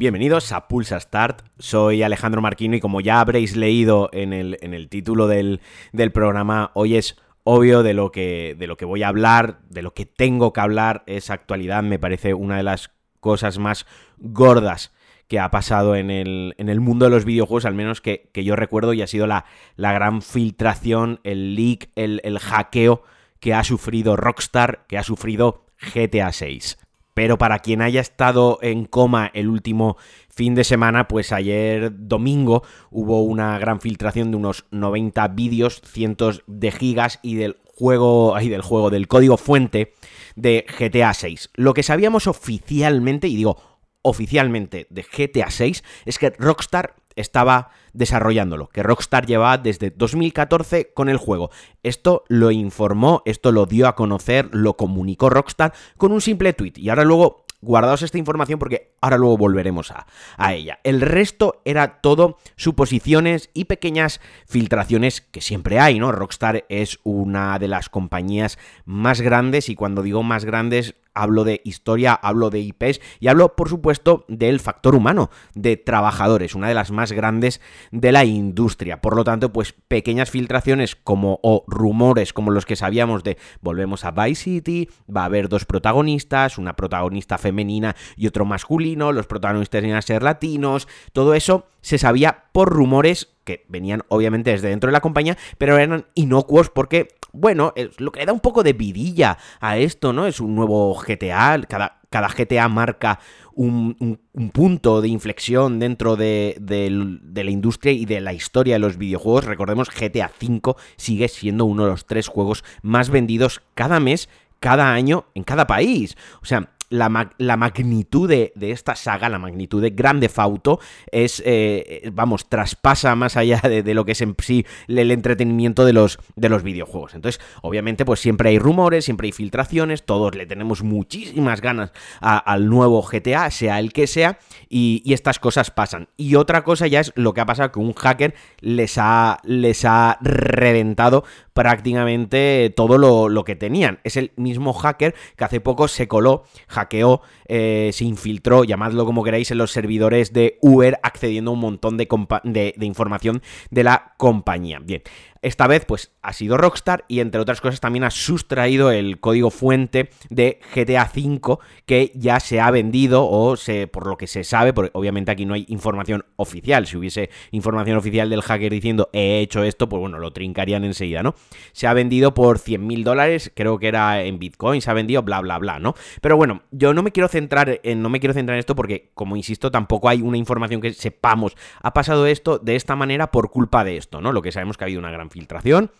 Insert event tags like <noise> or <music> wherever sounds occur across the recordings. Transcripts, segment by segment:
Bienvenidos a Pulsa Start, soy Alejandro Marquino y como ya habréis leído en el, en el título del, del, programa, hoy es obvio de lo, que, de lo que voy a hablar, de lo que tengo que hablar, es actualidad, me parece una de las cosas más gordas que ha pasado en el, en el mundo de los videojuegos, al menos que, que, yo recuerdo, y ha sido la, la gran filtración, el leak, el, el hackeo que ha sufrido Rockstar, que ha sufrido GTA 6. Pero para quien haya estado en coma el último fin de semana, pues ayer domingo hubo una gran filtración de unos 90 vídeos, cientos de gigas y del juego, del juego, del código fuente de GTA 6. Lo que sabíamos oficialmente, y digo oficialmente de GTA 6, es que Rockstar estaba desarrollándolo, que Rockstar llevaba desde 2014 con el juego. Esto lo informó, esto lo dio a conocer, lo comunicó Rockstar con un simple tweet. Y ahora luego guardaos esta información porque ahora luego volveremos a, a, ella. El resto era todo suposiciones y pequeñas filtraciones que siempre hay, ¿no? Rockstar es una de las compañías más grandes y cuando digo más grandes hablo de historia, hablo de IPs y hablo, por supuesto, del factor humano, de trabajadores, una de las más grandes de la industria. Por lo tanto, pues pequeñas filtraciones como o rumores como los que sabíamos de volvemos a Vice City, va a haber dos protagonistas, una protagonista femenina y otro masculino, los protagonistas iban a ser latinos, todo eso se sabía por rumores que venían obviamente desde dentro de la compañía, pero eran inocuos porque bueno, lo que le da un poco de vidilla a esto, ¿no? Es un nuevo GTA, cada, cada GTA marca un, un, punto de inflexión dentro de, de, de, la industria y de la historia de los videojuegos. Recordemos, GTA V sigue siendo uno de los tres juegos más vendidos cada mes, cada año, en cada país. O sea, la, la magnitud de, de, esta saga, la magnitud de Grande Fauto, es, eh, vamos, traspasa más allá de, lo que es en sí el entretenimiento de los, de los videojuegos. Entonces, obviamente, pues siempre hay rumores, siempre hay filtraciones, todos le tenemos muchísimas ganas al nuevo GTA, sea el que sea, y, y, estas cosas pasan. Y otra cosa ya es lo que ha pasado, que un hacker les ha, les ha reventado prácticamente todo lo, lo, que tenían. Es el mismo hacker que hace poco se coló, hackeó, eh, se infiltró, llamadlo como queráis, en los servidores de Uber, accediendo a un montón de, de, de información de la compañía. Bien, esta vez, pues, ha sido Rockstar y, entre otras cosas, también ha sustraído el código fuente de GTA V que ya se ha vendido o se, por lo que se sabe, porque obviamente aquí no hay información oficial. Si hubiese información oficial del hacker diciendo he hecho esto, pues bueno, lo trincarían enseguida, ¿no? Se ha vendido por 100 mil dólares, creo que era en Bitcoin, se ha vendido, bla, bla, bla, ¿no? Pero bueno, yo no me quiero centrar en, no me quiero centrar en esto porque, como insisto, tampoco hay una información que sepamos. Ha pasado esto de esta manera por culpa de esto, ¿no? Lo que sabemos que ha habido una gran filtración.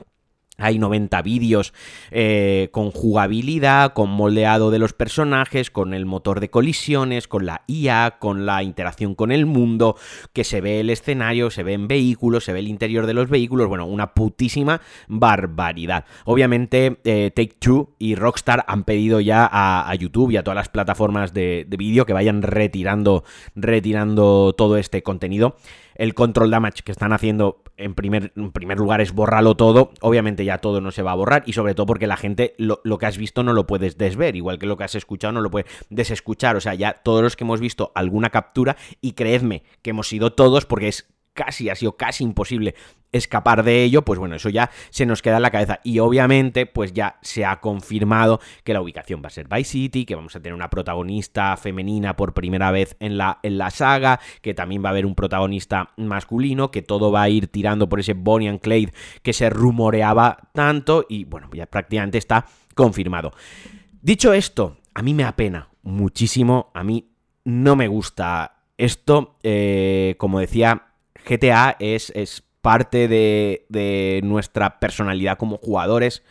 Hay 90 vídeos eh, con jugabilidad, con moldeado de los personajes, con el motor de colisiones, con la IA, con la interacción con el mundo, que se ve el escenario, se ven vehículos, se ve el interior de los vehículos, bueno, una putísima barbaridad. Obviamente eh, Take Two y Rockstar han pedido ya a, a YouTube y a todas las plataformas de, de vídeo que vayan retirando, retirando todo este contenido el control damage que están haciendo en primer, primer lugar es borrarlo todo. Obviamente ya todo no se va a borrar y sobre todo porque la gente lo, lo, que has visto no lo puedes desver, igual que lo que has escuchado no lo puedes desescuchar. O sea, ya todos los que hemos visto alguna captura y creedme que hemos sido todos porque es casi, ha sido casi imposible escapar de ello, pues bueno, eso ya se nos queda en la cabeza. Y obviamente, pues ya se ha confirmado que la ubicación va a ser Vice City, que vamos a tener una protagonista femenina por primera vez en la, en la saga, que también va a haber un protagonista masculino, que todo va a ir tirando por ese Bonnie and Clyde que se rumoreaba tanto y bueno, ya prácticamente está confirmado. Dicho esto, a mí me apena muchísimo, a mí no me gusta esto, eh, como decía, GTA es, es parte de, de, nuestra personalidad como jugadores.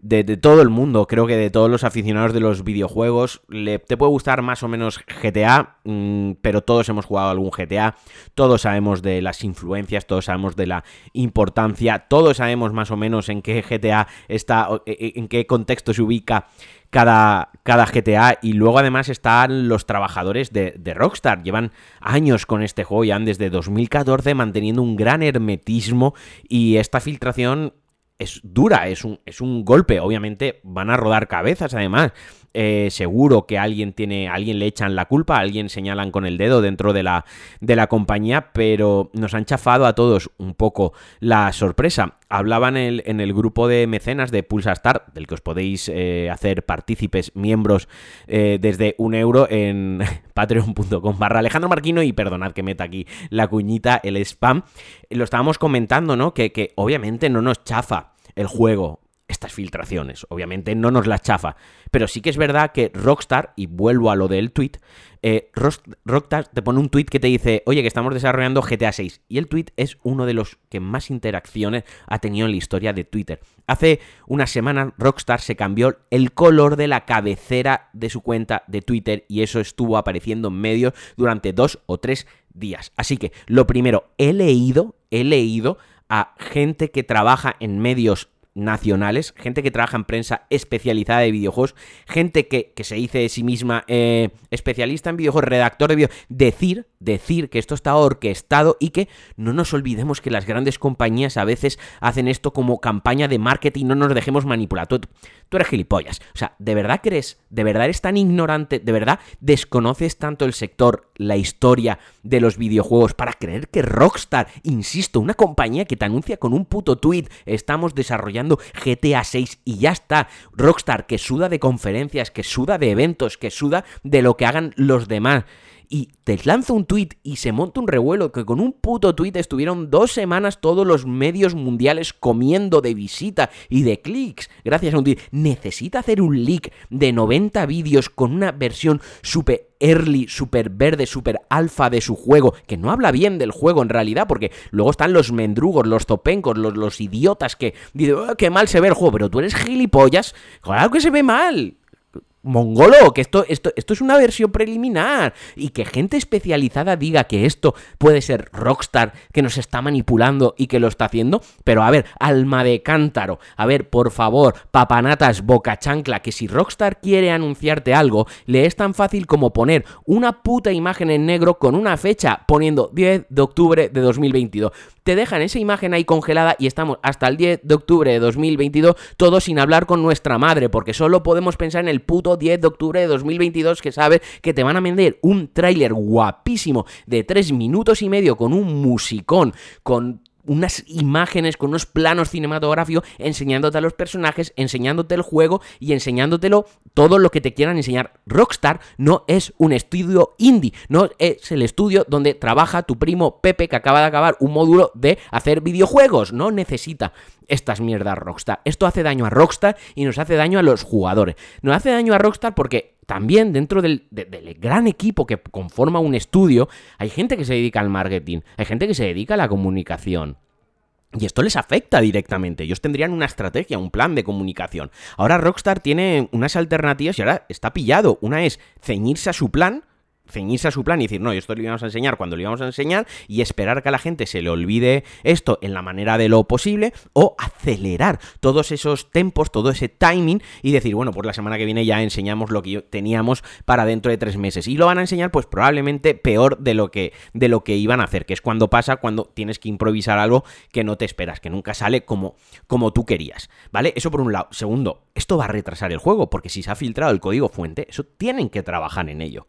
De, todo el mundo, creo que de todos los aficionados de los videojuegos, le, te puede gustar más o menos GTA, mmm, pero todos hemos jugado algún GTA, todos sabemos de las influencias, todos sabemos de la importancia, todos sabemos más o menos en qué GTA está, en qué contexto se ubica cada, cada GTA. Y luego además están los trabajadores de, de, Rockstar. Llevan años con este juego, ya desde 2014 manteniendo un gran hermetismo. Y esta filtración es dura, es un, es un golpe. Obviamente van a rodar cabezas, además. Eh, seguro que alguien tiene, alguien le echan la culpa, alguien señalan con el dedo dentro de la, de la compañía, pero nos han chafado a todos un poco la sorpresa. Hablaban en el, en el grupo de mecenas de Pulsastar, del que os podéis eh, hacer partícipes, miembros eh, desde un euro en <laughs> patreon.com barra Alejandro Marquino y perdonad que meta aquí la cuñita, el spam. Lo estábamos comentando, ¿no? Que, que obviamente no nos chafa el juego estas filtraciones. Obviamente no nos las chafa. Pero sí que es verdad que Rockstar, y vuelvo a lo del tweet, eh, Rockstar te pone un tweet que te dice, oye, que estamos desarrollando GTA 6. Y el tweet es uno de los que más interacciones ha tenido en la historia de Twitter. Hace una semana Rockstar se cambió el color de la cabecera de su cuenta de Twitter y eso estuvo apareciendo en medios durante dos o tres días. Así que, lo primero, he leído, he leído a gente que trabaja en medios nacionales, gente que trabaja en prensa especializada de videojuegos, gente que, se dice de sí misma eh, especialista en videojuegos, redactor de videojuegos, decir, decir que esto está orquestado y que no nos olvidemos que las grandes compañías a veces hacen esto como campaña de marketing, no nos dejemos manipular. Tú, tú eres gilipollas. O sea, ¿de verdad crees? ¿De verdad eres tan ignorante? ¿De verdad desconoces tanto el sector, la historia de los videojuegos para creer que Rockstar, insisto, una compañía que te anuncia con un puto tweet, estamos desarrollando GTA 6 y ya está. Rockstar que suda de conferencias, que suda de eventos, que suda de lo que hagan los demás y te lanza un tweet y se monta un revuelo que con un puto tweet estuvieron dos semanas todos los medios mundiales comiendo de visita y de clics gracias a un tweet. Necesita hacer un leak de 90 vídeos con una versión super early, super verde, super alfa de su juego, que no habla bien del juego en realidad, porque luego están los mendrugos, los topencos, los, los idiotas que dicen, oh, qué mal se ve el juego, pero tú eres gilipollas, claro que se ve mal mongolo, que esto, esto, esto es una versión preliminar. Y que gente especializada diga que esto puede ser Rockstar que nos está manipulando y que lo está haciendo, pero a ver, alma de cántaro, a ver, por favor, papanatas, boca chancla, que si Rockstar quiere anunciarte algo, le es tan fácil como poner una puta imagen en negro con una fecha poniendo 10 de octubre de 2022 te dejan esa imagen ahí congelada y estamos hasta el 10 de octubre de 2022 todos sin hablar con nuestra madre, porque solo podemos pensar en el puto 10 de octubre de 2022 que sabe que te van a vender un tráiler guapísimo de 3 minutos y medio con un musicón, con unas imágenes, con unos planos cinematográficos, enseñándote a los personajes, enseñándote el juego y enseñándotelo todo lo que te quieran enseñar. Rockstar no es un estudio indie, no es el estudio donde trabaja tu primo Pepe que acaba de acabar un módulo de hacer videojuegos. No necesita estas mierdas Rockstar. Esto hace daño a Rockstar y nos hace daño a los jugadores. Nos hace daño a Rockstar porque también dentro del, gran equipo que conforma un estudio, hay gente que se dedica al marketing, hay gente que se dedica a la comunicación. Y esto les afecta directamente. Ellos tendrían una estrategia, un plan de comunicación. Ahora Rockstar tiene unas alternativas y ahora está pillado. Una es ceñirse a su plan ceñirse a su plan y decir, no, esto lo íbamos a enseñar cuando lo íbamos a enseñar y esperar que a la gente se le olvide esto en la manera de lo posible o acelerar todos esos tempos, todo ese timing y decir, bueno, pues la semana que viene ya enseñamos lo que teníamos para dentro de tres meses y lo van a enseñar pues probablemente peor de lo que, de lo que iban a hacer, que es cuando pasa cuando tienes que improvisar algo que no te esperas, que nunca sale como, como tú querías, ¿vale? Eso por un lado. Segundo, esto va a retrasar el juego porque si se ha filtrado el código fuente, eso tienen que trabajar en ello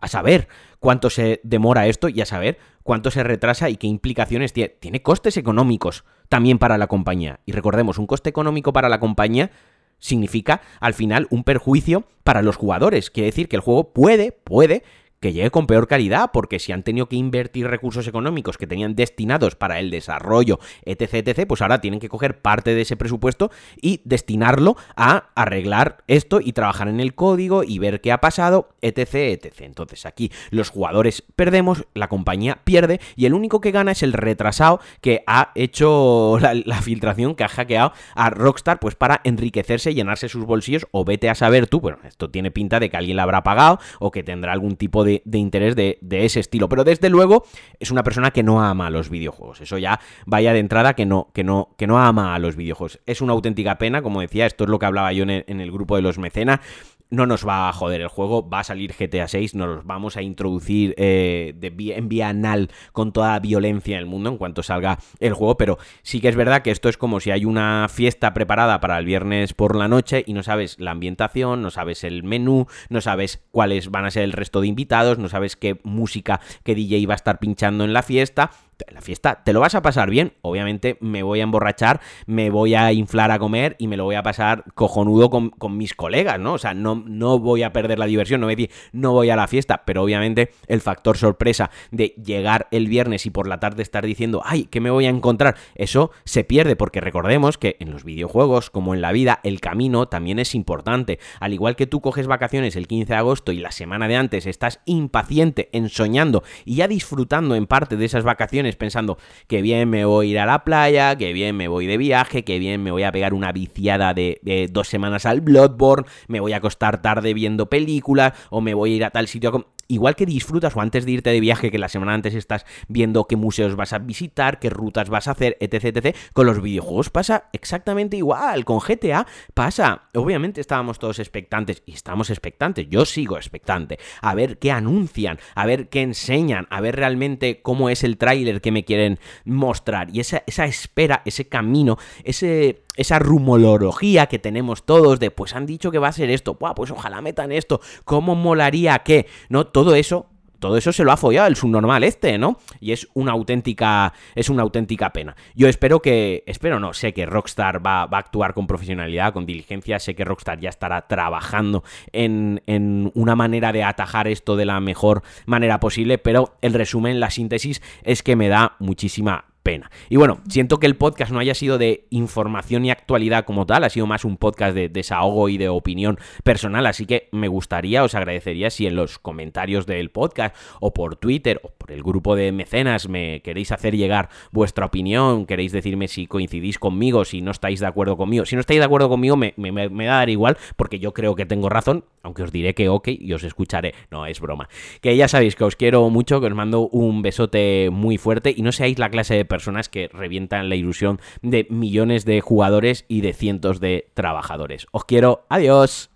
a saber cuánto se demora esto y a saber cuánto se retrasa y qué implicaciones tiene. Tiene costes económicos también para la compañía. Y recordemos, un coste económico para la compañía significa al final un perjuicio para los jugadores. Quiere decir que el juego puede, puede que llegue con peor calidad, porque si han tenido que invertir recursos económicos que tenían destinados para el desarrollo, etc., etc., pues ahora tienen que coger parte de ese presupuesto y destinarlo a arreglar esto y trabajar en el código y ver qué ha pasado, etc., etc. Entonces aquí los jugadores perdemos, la compañía pierde y el único que gana es el retrasado que ha hecho <laughs> la, filtración, que ha hackeado a Rockstar, pues para enriquecerse, llenarse sus bolsillos o vete a saber tú, bueno, esto tiene pinta de que alguien la habrá pagado o que tendrá algún tipo de de, interés de, ese estilo. Pero desde luego es una persona que no ama a los videojuegos. Eso ya vaya de entrada que no, que no, que no ama a los videojuegos. Es una auténtica pena, como decía, esto es lo que hablaba yo en el, grupo de los mecenas no nos va a joder el juego, va a salir GTA 6, nos vamos a introducir eh, de en vía anal con toda violencia en el mundo en cuanto salga el juego, pero sí que es verdad que esto es como si hay una fiesta preparada para el viernes por la noche y no sabes la ambientación, no sabes el menú, no sabes cuáles van a ser el resto de invitados, no sabes qué música, qué DJ va a estar pinchando en la fiesta, la fiesta te lo vas a pasar bien, obviamente me voy a emborrachar, me voy a inflar a comer y me lo voy a pasar cojonudo con, mis colegas, ¿no? O sea, no, no voy a perder la diversión, no voy a decir no voy a la fiesta, pero obviamente el factor sorpresa de llegar el viernes y por la tarde estar diciendo, ay, ¿qué me voy a encontrar? Eso se pierde porque recordemos que en los videojuegos, como en la vida, el camino también es importante. Al igual que tú coges vacaciones el 15 de agosto y la semana de antes estás impaciente, ensoñando y ya disfrutando en parte de esas vacaciones, pensando que bien me voy a ir a la playa, que bien me voy de viaje, que bien me voy a pegar una viciada de, dos semanas al Bloodborne, me voy a acostar tarde viendo películas o me voy a ir a tal sitio igual que disfrutas o antes de irte de viaje, que la semana antes estás viendo qué museos vas a visitar, qué rutas vas a hacer, etc, etc, con los videojuegos pasa exactamente igual, con GTA pasa, obviamente estábamos todos expectantes y estamos expectantes, yo sigo expectante, a ver qué anuncian, a ver qué enseñan, a ver realmente cómo es el tráiler que me quieren mostrar. Y esa, esa espera, ese camino, ese esa rumología que tenemos todos de pues han dicho que va a ser esto, pues ojalá metan esto, cómo molaría que, ¿no? Todo eso todo eso se lo ha follado el subnormal este, ¿no? Y es una auténtica, es una auténtica pena. Yo espero que, espero no, sé que Rockstar va, va a actuar con profesionalidad, con diligencia, sé que Rockstar ya estará trabajando en, en, una manera de atajar esto de la mejor manera posible, pero el resumen, la síntesis es que me da muchísima pena. Y bueno, siento que el podcast no haya sido de información y actualidad como tal, ha sido más un podcast de desahogo y de opinión personal, así que me gustaría, os agradecería si en los comentarios del podcast o por Twitter o por el grupo de mecenas me queréis hacer llegar vuestra opinión, queréis decirme si coincidís conmigo, si no estáis de acuerdo conmigo. Si no estáis de acuerdo conmigo me, me, me va a dar igual porque yo creo que tengo razón, aunque os diré que ok y os escucharé. No, es broma. Que ya sabéis que os quiero mucho, que os mando un besote muy fuerte y no seáis la clase de personas que revientan la ilusión de millones de jugadores y de cientos de trabajadores. Os quiero, adiós.